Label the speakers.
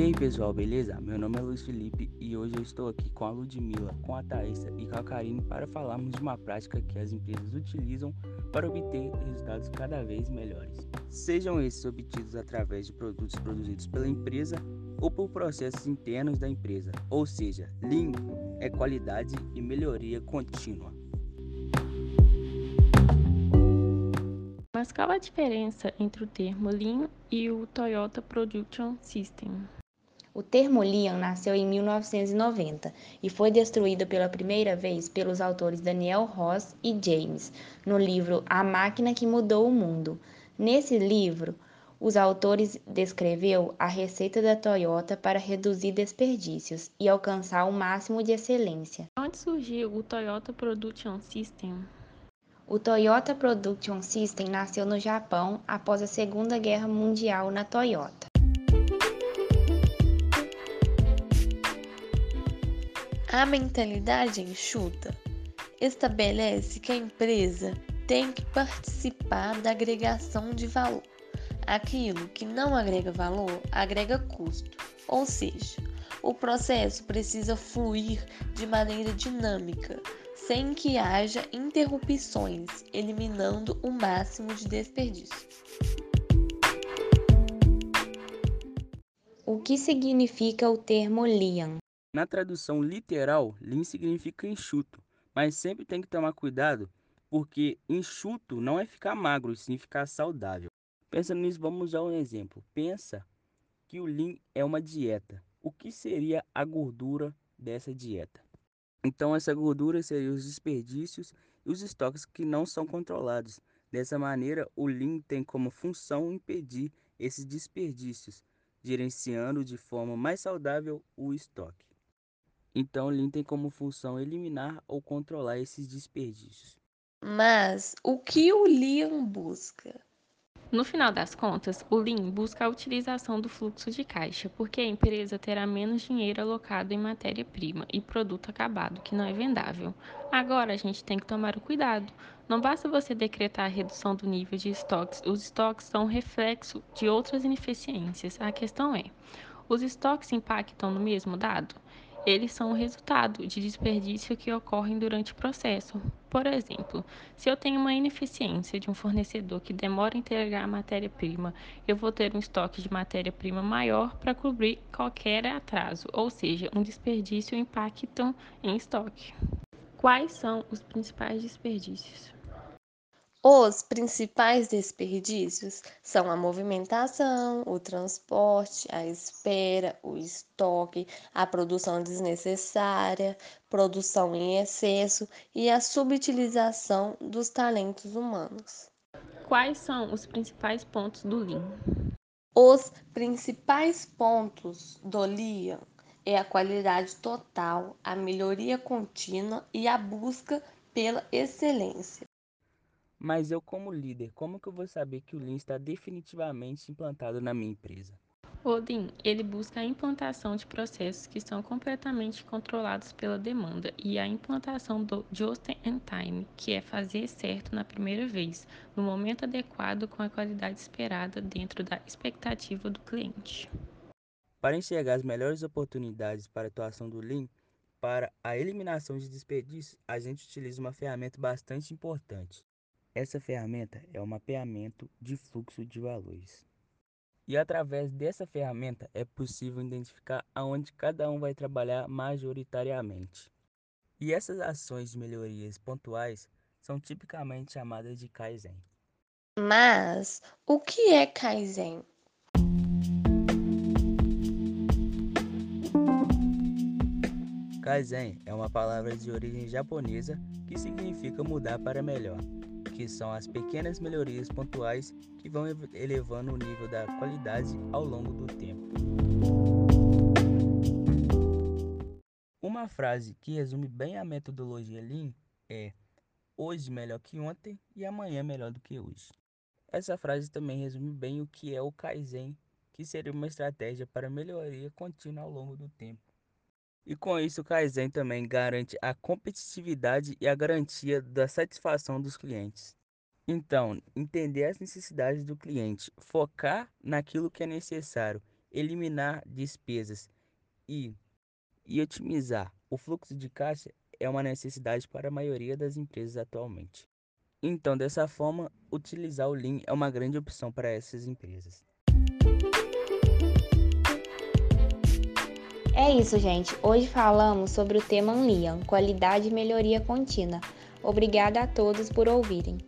Speaker 1: E aí pessoal, beleza? Meu nome é Luiz Felipe e hoje eu estou aqui com a Ludmilla, com a Thaisa e com a Karine para falarmos de uma prática que as empresas utilizam para obter resultados cada vez melhores. Sejam esses obtidos através de produtos produzidos pela empresa ou por processos internos da empresa, ou seja, Lean é qualidade e melhoria contínua.
Speaker 2: Mas qual a diferença entre o termo Lean e o Toyota Production System?
Speaker 3: O termo Lean nasceu em 1990 e foi destruído pela primeira vez pelos autores Daniel Ross e James no livro A Máquina que Mudou o Mundo. Nesse livro, os autores descreveu a receita da Toyota para reduzir desperdícios e alcançar o máximo de excelência.
Speaker 2: Onde surgiu o Toyota Production System?
Speaker 3: O Toyota Production System nasceu no Japão após a Segunda Guerra Mundial na Toyota.
Speaker 4: A mentalidade enxuta estabelece que a empresa tem que participar da agregação de valor. Aquilo que não agrega valor agrega custo, ou seja, o processo precisa fluir de maneira dinâmica, sem que haja interrupções, eliminando o máximo de desperdício.
Speaker 3: O que significa o termo Lean?
Speaker 1: Na tradução literal, Lean significa enxuto, mas sempre tem que tomar cuidado porque enxuto não é ficar magro, sim ficar saudável. Pensando nisso, vamos usar um exemplo. Pensa que o Lean é uma dieta. O que seria a gordura dessa dieta? Então, essa gordura seria os desperdícios e os estoques que não são controlados. Dessa maneira, o Lean tem como função impedir esses desperdícios, gerenciando de forma mais saudável o estoque. Então, o Lean tem como função eliminar ou controlar esses desperdícios.
Speaker 4: Mas o que o Lean busca?
Speaker 2: No final das contas, o Lean busca a utilização do fluxo de caixa, porque a empresa terá menos dinheiro alocado em matéria-prima e produto acabado, que não é vendável. Agora a gente tem que tomar o cuidado. Não basta você decretar a redução do nível de estoques, os estoques são reflexo de outras ineficiências. A questão é: os estoques impactam no mesmo dado? Eles são o resultado de desperdício que ocorrem durante o processo. Por exemplo, se eu tenho uma ineficiência de um fornecedor que demora a entregar a matéria-prima, eu vou ter um estoque de matéria-prima maior para cobrir qualquer atraso, ou seja, um desperdício impactam em estoque. Quais são os principais desperdícios?
Speaker 4: Os principais desperdícios são a movimentação, o transporte, a espera, o estoque, a produção desnecessária, produção em excesso e a subutilização dos talentos humanos.
Speaker 2: Quais são os principais pontos do Lean?
Speaker 4: Os principais pontos do Lean é a qualidade total, a melhoria contínua e a busca pela excelência.
Speaker 1: Mas eu como líder, como que eu vou saber que o Lean está definitivamente implantado na minha empresa?
Speaker 2: O Lean, ele busca a implantação de processos que são completamente controlados pela demanda e a implantação do just in time, que é fazer certo na primeira vez, no momento adequado com a qualidade esperada dentro da expectativa do cliente.
Speaker 1: Para enxergar as melhores oportunidades para a atuação do Lean, para a eliminação de desperdícios, a gente utiliza uma ferramenta bastante importante, essa ferramenta é o mapeamento de fluxo de valores. E através dessa ferramenta é possível identificar aonde cada um vai trabalhar majoritariamente. E essas ações de melhorias pontuais são tipicamente chamadas de Kaizen.
Speaker 4: Mas o que é Kaizen?
Speaker 1: Kaizen é uma palavra de origem japonesa que significa mudar para melhor que são as pequenas melhorias pontuais que vão elevando o nível da qualidade ao longo do tempo. Uma frase que resume bem a metodologia Lean é: hoje melhor que ontem e amanhã melhor do que hoje. Essa frase também resume bem o que é o Kaizen, que seria uma estratégia para melhoria contínua ao longo do tempo. E com isso, o Kaizen também garante a competitividade e a garantia da satisfação dos clientes. Então, entender as necessidades do cliente, focar naquilo que é necessário eliminar despesas e, e otimizar o fluxo de caixa é uma necessidade para a maioria das empresas atualmente. Então, dessa forma, utilizar o Lean é uma grande opção para essas empresas.
Speaker 3: É isso, gente. Hoje falamos sobre o tema Lean, qualidade e melhoria contínua. Obrigada a todos por ouvirem.